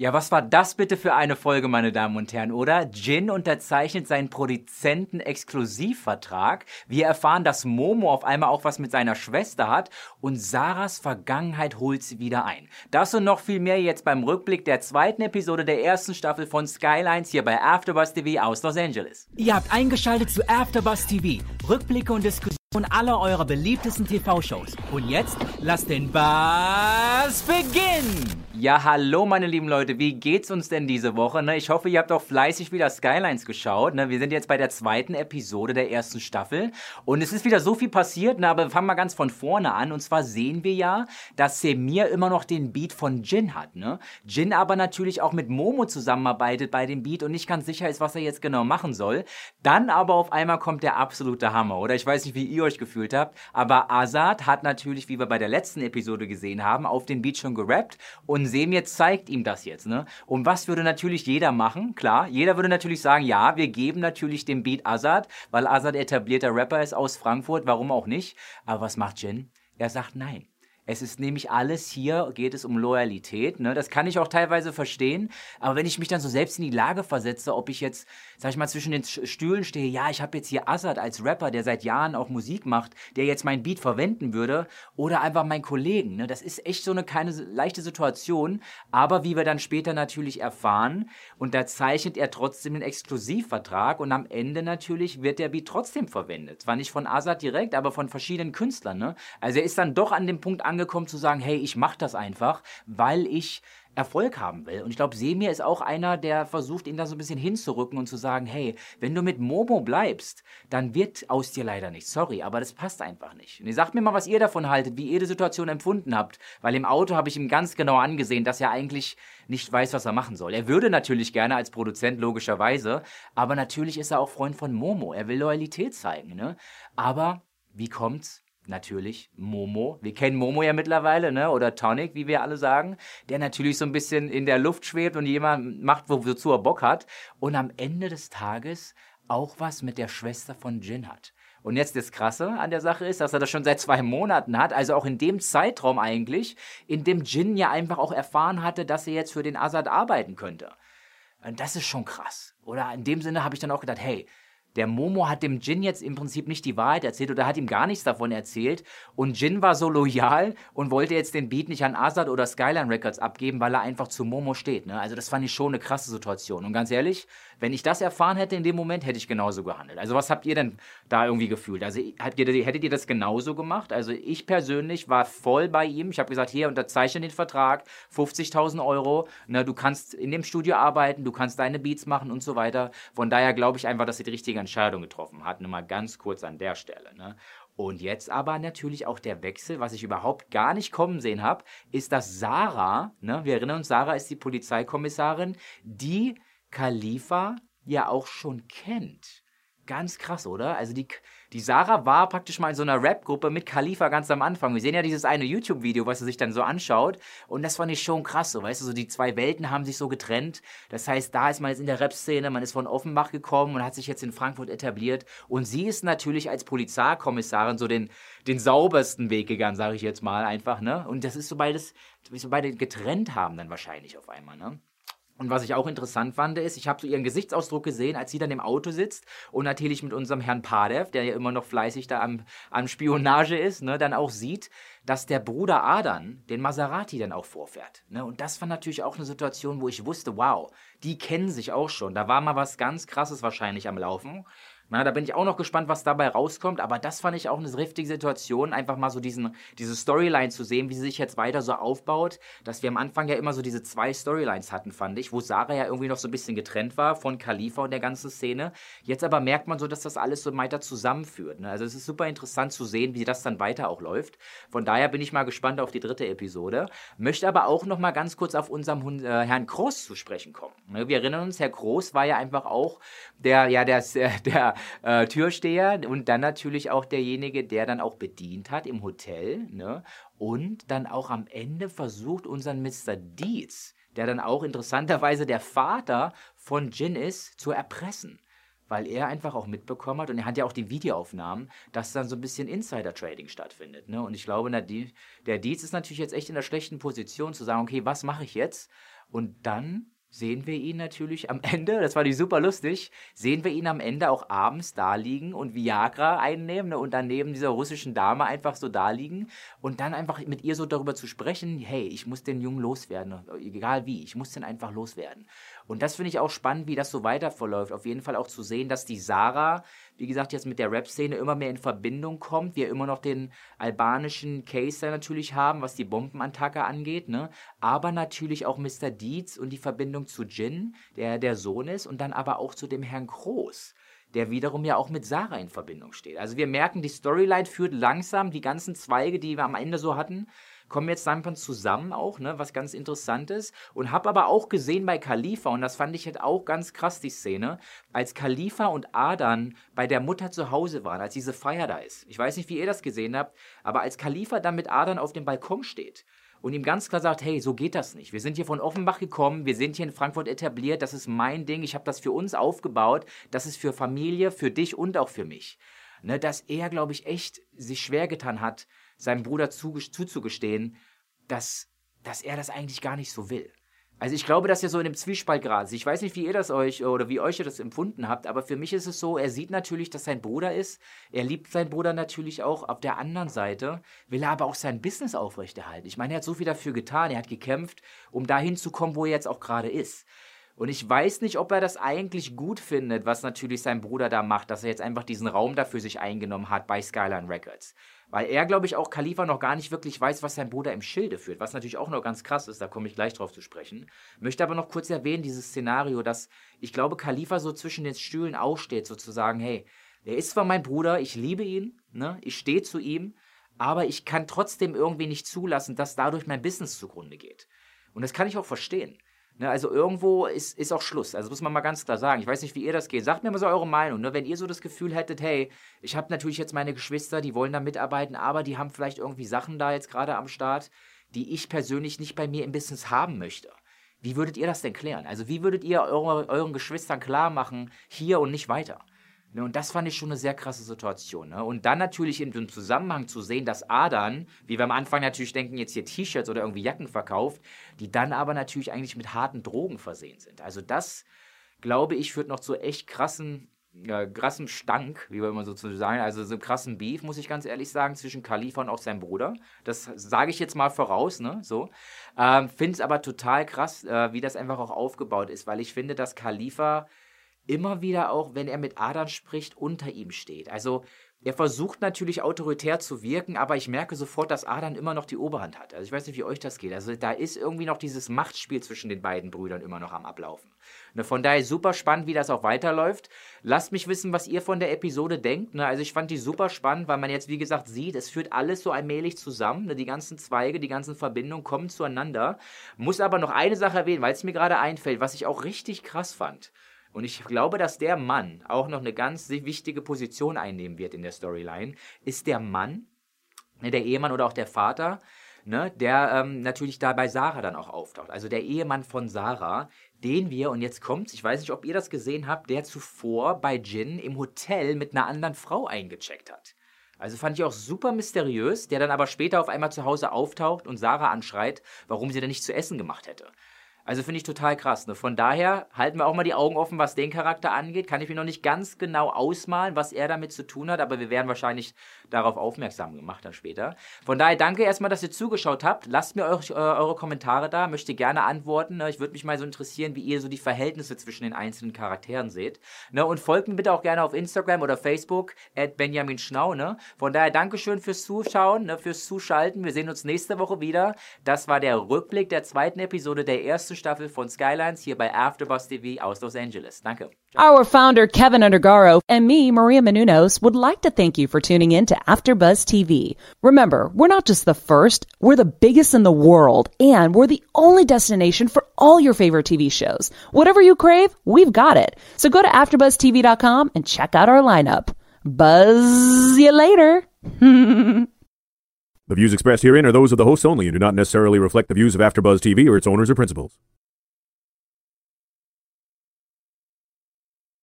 Ja, was war das bitte für eine Folge, meine Damen und Herren, oder? Jin unterzeichnet seinen Produzenten-Exklusivvertrag. Wir erfahren, dass Momo auf einmal auch was mit seiner Schwester hat und Sarahs Vergangenheit holt sie wieder ein. Das und noch viel mehr jetzt beim Rückblick der zweiten Episode der ersten Staffel von Skylines hier bei AfterBuzz TV aus Los Angeles. Ihr habt eingeschaltet zu AfterBuzz TV. Rückblicke und Diskussionen aller eurer beliebtesten TV-Shows. Und jetzt lasst den Bass beginnen! Ja, hallo meine lieben Leute, wie geht's uns denn diese Woche? Ne? Ich hoffe, ihr habt auch fleißig wieder Skylines geschaut. Ne? Wir sind jetzt bei der zweiten Episode der ersten Staffel und es ist wieder so viel passiert, ne? aber wir fangen mal ganz von vorne an. Und zwar sehen wir ja, dass Semir immer noch den Beat von Jin hat. Ne? Jin aber natürlich auch mit Momo zusammenarbeitet bei dem Beat und nicht ganz sicher ist, was er jetzt genau machen soll. Dann aber auf einmal kommt der absolute Hammer, oder? Ich weiß nicht, wie ihr euch gefühlt habt, aber Azad hat natürlich, wie wir bei der letzten Episode gesehen haben, auf den Beat schon gerappt und Semir zeigt ihm das jetzt, ne? Und was würde natürlich jeder machen? Klar, jeder würde natürlich sagen, ja, wir geben natürlich dem Beat Azad, weil Azad etablierter Rapper ist aus Frankfurt, warum auch nicht? Aber was macht Jin? Er sagt nein. Es ist nämlich alles hier, geht es um Loyalität. Ne? Das kann ich auch teilweise verstehen. Aber wenn ich mich dann so selbst in die Lage versetze, ob ich jetzt, sag ich mal, zwischen den Stühlen stehe, ja, ich habe jetzt hier Assad als Rapper, der seit Jahren auch Musik macht, der jetzt mein Beat verwenden würde, oder einfach meinen Kollegen. Ne? Das ist echt so eine keine leichte Situation. Aber wie wir dann später natürlich erfahren, unterzeichnet er trotzdem einen Exklusivvertrag und am Ende natürlich wird der Beat trotzdem verwendet. Zwar nicht von Assad direkt, aber von verschiedenen Künstlern. Ne? Also er ist dann doch an dem Punkt angekommen, angekommen zu sagen, hey, ich mache das einfach, weil ich Erfolg haben will. Und ich glaube, Semir ist auch einer, der versucht, ihn da so ein bisschen hinzurücken und zu sagen, hey, wenn du mit Momo bleibst, dann wird aus dir leider nichts. Sorry, aber das passt einfach nicht. Und ihr sagt mir mal, was ihr davon haltet, wie ihr die Situation empfunden habt. Weil im Auto habe ich ihm ganz genau angesehen, dass er eigentlich nicht weiß, was er machen soll. Er würde natürlich gerne als Produzent logischerweise, aber natürlich ist er auch Freund von Momo. Er will Loyalität zeigen, ne? Aber wie kommt's? Natürlich Momo. Wir kennen Momo ja mittlerweile, ne? Oder Tonic, wie wir alle sagen, der natürlich so ein bisschen in der Luft schwebt und jemand macht, wozu er Bock hat. Und am Ende des Tages auch was mit der Schwester von Jin hat. Und jetzt das Krasse an der Sache ist, dass er das schon seit zwei Monaten hat, also auch in dem Zeitraum eigentlich, in dem Jin ja einfach auch erfahren hatte, dass er jetzt für den Assad arbeiten könnte. Und das ist schon krass. Oder in dem Sinne habe ich dann auch gedacht, hey, der Momo hat dem Jin jetzt im Prinzip nicht die Wahrheit erzählt oder hat ihm gar nichts davon erzählt. Und Jin war so loyal und wollte jetzt den Beat nicht an Azad oder Skyline Records abgeben, weil er einfach zu Momo steht. Ne? Also das fand ich schon eine krasse Situation. Und ganz ehrlich, wenn ich das erfahren hätte in dem Moment, hätte ich genauso gehandelt. Also was habt ihr denn da irgendwie gefühlt? Also hättet ihr, hättet ihr das genauso gemacht? Also ich persönlich war voll bei ihm. Ich habe gesagt, hier unterzeichne den Vertrag, 50.000 Euro. Ne, du kannst in dem Studio arbeiten, du kannst deine Beats machen und so weiter. Von daher glaube ich einfach, dass sie die richtige Entscheidung getroffen hat. Nur mal ganz kurz an der Stelle. Ne? Und jetzt aber natürlich auch der Wechsel, was ich überhaupt gar nicht kommen sehen habe, ist, dass Sarah, ne, wir erinnern uns, Sarah ist die Polizeikommissarin, die Khalifa ja auch schon kennt. Ganz krass, oder? Also die, die Sarah war praktisch mal in so einer Rap-Gruppe mit Khalifa ganz am Anfang. Wir sehen ja dieses eine YouTube-Video, was er sich dann so anschaut. Und das fand ich schon krass, so, weißt du, so die zwei Welten haben sich so getrennt. Das heißt, da ist man jetzt in der Rap-Szene, man ist von Offenbach gekommen und hat sich jetzt in Frankfurt etabliert. Und sie ist natürlich als Polizeikommissarin so den, den saubersten Weg gegangen, sage ich jetzt mal einfach, ne? Und das ist so beides, so beide getrennt haben dann wahrscheinlich auf einmal, ne? Und was ich auch interessant fand, ist, ich habe so ihren Gesichtsausdruck gesehen, als sie dann im Auto sitzt und natürlich mit unserem Herrn Padev, der ja immer noch fleißig da am, am Spionage ist, ne, dann auch sieht, dass der Bruder Adan den Maserati dann auch vorfährt. Ne? Und das war natürlich auch eine Situation, wo ich wusste, wow, die kennen sich auch schon. Da war mal was ganz Krasses wahrscheinlich am Laufen. Na, da bin ich auch noch gespannt, was dabei rauskommt. Aber das fand ich auch eine riftige Situation, einfach mal so diesen, diese Storyline zu sehen, wie sie sich jetzt weiter so aufbaut. Dass wir am Anfang ja immer so diese zwei Storylines hatten, fand ich, wo Sarah ja irgendwie noch so ein bisschen getrennt war von Khalifa und der ganzen Szene. Jetzt aber merkt man so, dass das alles so weiter zusammenführt. Ne? Also es ist super interessant zu sehen, wie das dann weiter auch läuft. Von daher bin ich mal gespannt auf die dritte Episode. Möchte aber auch noch mal ganz kurz auf unseren äh, Herrn Groß zu sprechen kommen. Ne? Wir erinnern uns, Herr Groß war ja einfach auch der, ja, der, der äh, Türsteher und dann natürlich auch derjenige, der dann auch bedient hat im Hotel, ne? Und dann auch am Ende versucht, unseren Mr. Deeds, der dann auch interessanterweise der Vater von Jin ist, zu erpressen weil er einfach auch mitbekommen hat, und er hat ja auch die Videoaufnahmen, dass dann so ein bisschen Insider-Trading stattfindet. Ne? Und ich glaube, der Dietz ist natürlich jetzt echt in der schlechten Position zu sagen, okay, was mache ich jetzt? Und dann sehen wir ihn natürlich am Ende, das war nicht super lustig, sehen wir ihn am Ende auch abends da liegen und Viagra einnehmen ne, und dann neben dieser russischen Dame einfach so da liegen und dann einfach mit ihr so darüber zu sprechen, hey, ich muss den Jungen loswerden, egal wie, ich muss den einfach loswerden. Und das finde ich auch spannend, wie das so weiter verläuft. Auf jeden Fall auch zu sehen, dass die Sarah, wie gesagt, jetzt mit der Rap-Szene immer mehr in Verbindung kommt. Wir immer noch den albanischen Case da natürlich haben, was die Bombenattacke angeht, ne? Aber natürlich auch Mr. Dietz und die Verbindung zu Jin, der der Sohn ist, und dann aber auch zu dem Herrn Groß der wiederum ja auch mit Sarah in Verbindung steht. Also wir merken, die Storyline führt langsam die ganzen Zweige, die wir am Ende so hatten, kommen jetzt dann zusammen auch, ne, was ganz interessant ist. Und habe aber auch gesehen bei Khalifa, und das fand ich halt auch ganz krass, die Szene, als Khalifa und Adan bei der Mutter zu Hause waren, als diese Feier da ist. Ich weiß nicht, wie ihr das gesehen habt, aber als Khalifa dann mit Adan auf dem Balkon steht und ihm ganz klar sagt, hey, so geht das nicht. Wir sind hier von Offenbach gekommen, wir sind hier in Frankfurt etabliert, das ist mein Ding, ich habe das für uns aufgebaut, das ist für Familie, für dich und auch für mich. Ne, dass er, glaube ich, echt sich schwer getan hat, seinem Bruder zuzugestehen, dass, dass er das eigentlich gar nicht so will. Also ich glaube, dass er so in dem Zwiespalt gerade ist. Ich weiß nicht, wie ihr das euch oder wie euch ihr das empfunden habt, aber für mich ist es so, er sieht natürlich, dass sein Bruder ist. Er liebt seinen Bruder natürlich auch. Auf der anderen Seite will er aber auch sein Business aufrechterhalten. Ich meine, er hat so viel dafür getan. Er hat gekämpft, um dahin zu kommen, wo er jetzt auch gerade ist. Und ich weiß nicht, ob er das eigentlich gut findet, was natürlich sein Bruder da macht, dass er jetzt einfach diesen Raum dafür sich eingenommen hat bei Skyline Records. Weil er, glaube ich, auch Khalifa noch gar nicht wirklich weiß, was sein Bruder im Schilde führt, was natürlich auch noch ganz krass ist, da komme ich gleich drauf zu sprechen. Möchte aber noch kurz erwähnen, dieses Szenario, dass ich glaube, Khalifa so zwischen den Stühlen aussteht, sozusagen, hey, er ist zwar mein Bruder, ich liebe ihn, ne, ich stehe zu ihm, aber ich kann trotzdem irgendwie nicht zulassen, dass dadurch mein Business zugrunde geht. Und das kann ich auch verstehen. Ne, also irgendwo ist, ist auch Schluss. Also muss man mal ganz klar sagen. Ich weiß nicht, wie ihr das geht. Sagt mir mal so eure Meinung. Ne? Wenn ihr so das Gefühl hättet, hey, ich habe natürlich jetzt meine Geschwister, die wollen da mitarbeiten, aber die haben vielleicht irgendwie Sachen da jetzt gerade am Start, die ich persönlich nicht bei mir im Business haben möchte. Wie würdet ihr das denn klären? Also wie würdet ihr eure, euren Geschwistern klar machen, hier und nicht weiter? Ne, und das fand ich schon eine sehr krasse Situation. Ne? Und dann natürlich in dem Zusammenhang zu sehen, dass Adan, wie wir am Anfang natürlich denken, jetzt hier T-Shirts oder irgendwie Jacken verkauft, die dann aber natürlich eigentlich mit harten Drogen versehen sind. Also das, glaube ich, führt noch zu echt krassen, äh, krassem Stank, wie wir immer so zu sagen, also so krassen Beef, muss ich ganz ehrlich sagen, zwischen Khalifa und auch seinem Bruder. Das sage ich jetzt mal voraus, ne, so. Ähm, finde es aber total krass, äh, wie das einfach auch aufgebaut ist, weil ich finde, dass Khalifa immer wieder auch, wenn er mit Adam spricht, unter ihm steht. Also er versucht natürlich autoritär zu wirken, aber ich merke sofort, dass Adam immer noch die Oberhand hat. Also ich weiß nicht, wie euch das geht. Also da ist irgendwie noch dieses Machtspiel zwischen den beiden Brüdern immer noch am Ablaufen. Ne, von daher super spannend, wie das auch weiterläuft. Lasst mich wissen, was ihr von der Episode denkt. Ne, also ich fand die super spannend, weil man jetzt, wie gesagt, sieht, es führt alles so allmählich zusammen. Ne, die ganzen Zweige, die ganzen Verbindungen kommen zueinander. Muss aber noch eine Sache erwähnen, weil es mir gerade einfällt, was ich auch richtig krass fand. Und ich glaube, dass der Mann auch noch eine ganz wichtige Position einnehmen wird in der Storyline, ist der Mann, ne, der Ehemann oder auch der Vater, ne, der ähm, natürlich da bei Sarah dann auch auftaucht. Also der Ehemann von Sarah, den wir, und jetzt kommt's, ich weiß nicht, ob ihr das gesehen habt, der zuvor bei Jin im Hotel mit einer anderen Frau eingecheckt hat. Also fand ich auch super mysteriös, der dann aber später auf einmal zu Hause auftaucht und Sarah anschreit, warum sie denn nicht zu essen gemacht hätte. Also finde ich total krass. Ne? Von daher halten wir auch mal die Augen offen, was den Charakter angeht. Kann ich mir noch nicht ganz genau ausmalen, was er damit zu tun hat, aber wir werden wahrscheinlich darauf aufmerksam gemacht dann später. Von daher danke erstmal, dass ihr zugeschaut habt. Lasst mir eure, eure Kommentare da, möchte gerne antworten. Ne? Ich würde mich mal so interessieren, wie ihr so die Verhältnisse zwischen den einzelnen Charakteren seht. Ne? Und folgt mir bitte auch gerne auf Instagram oder Facebook, at Benjamin Schnau. Ne? Von daher Dankeschön fürs Zuschauen, ne? fürs Zuschalten. Wir sehen uns nächste Woche wieder. Das war der Rückblick der zweiten Episode der ersten Staffel von Skylines hier bei AfterBuzz TV aus Los Angeles. Danke. Our founder Kevin Undergaro and me, Maria Menounos, would like to thank you for tuning in to AfterBuzz TV. Remember, we're not just the first, we're the biggest in the world, and we're the only destination for all your favorite TV shows. Whatever you crave, we've got it. So go to AfterBuzzTV.com and check out our lineup. Buzz you later. The views expressed herein are those of the hosts only and do not necessarily reflect the views of AfterBuzz TV or its owners or principals.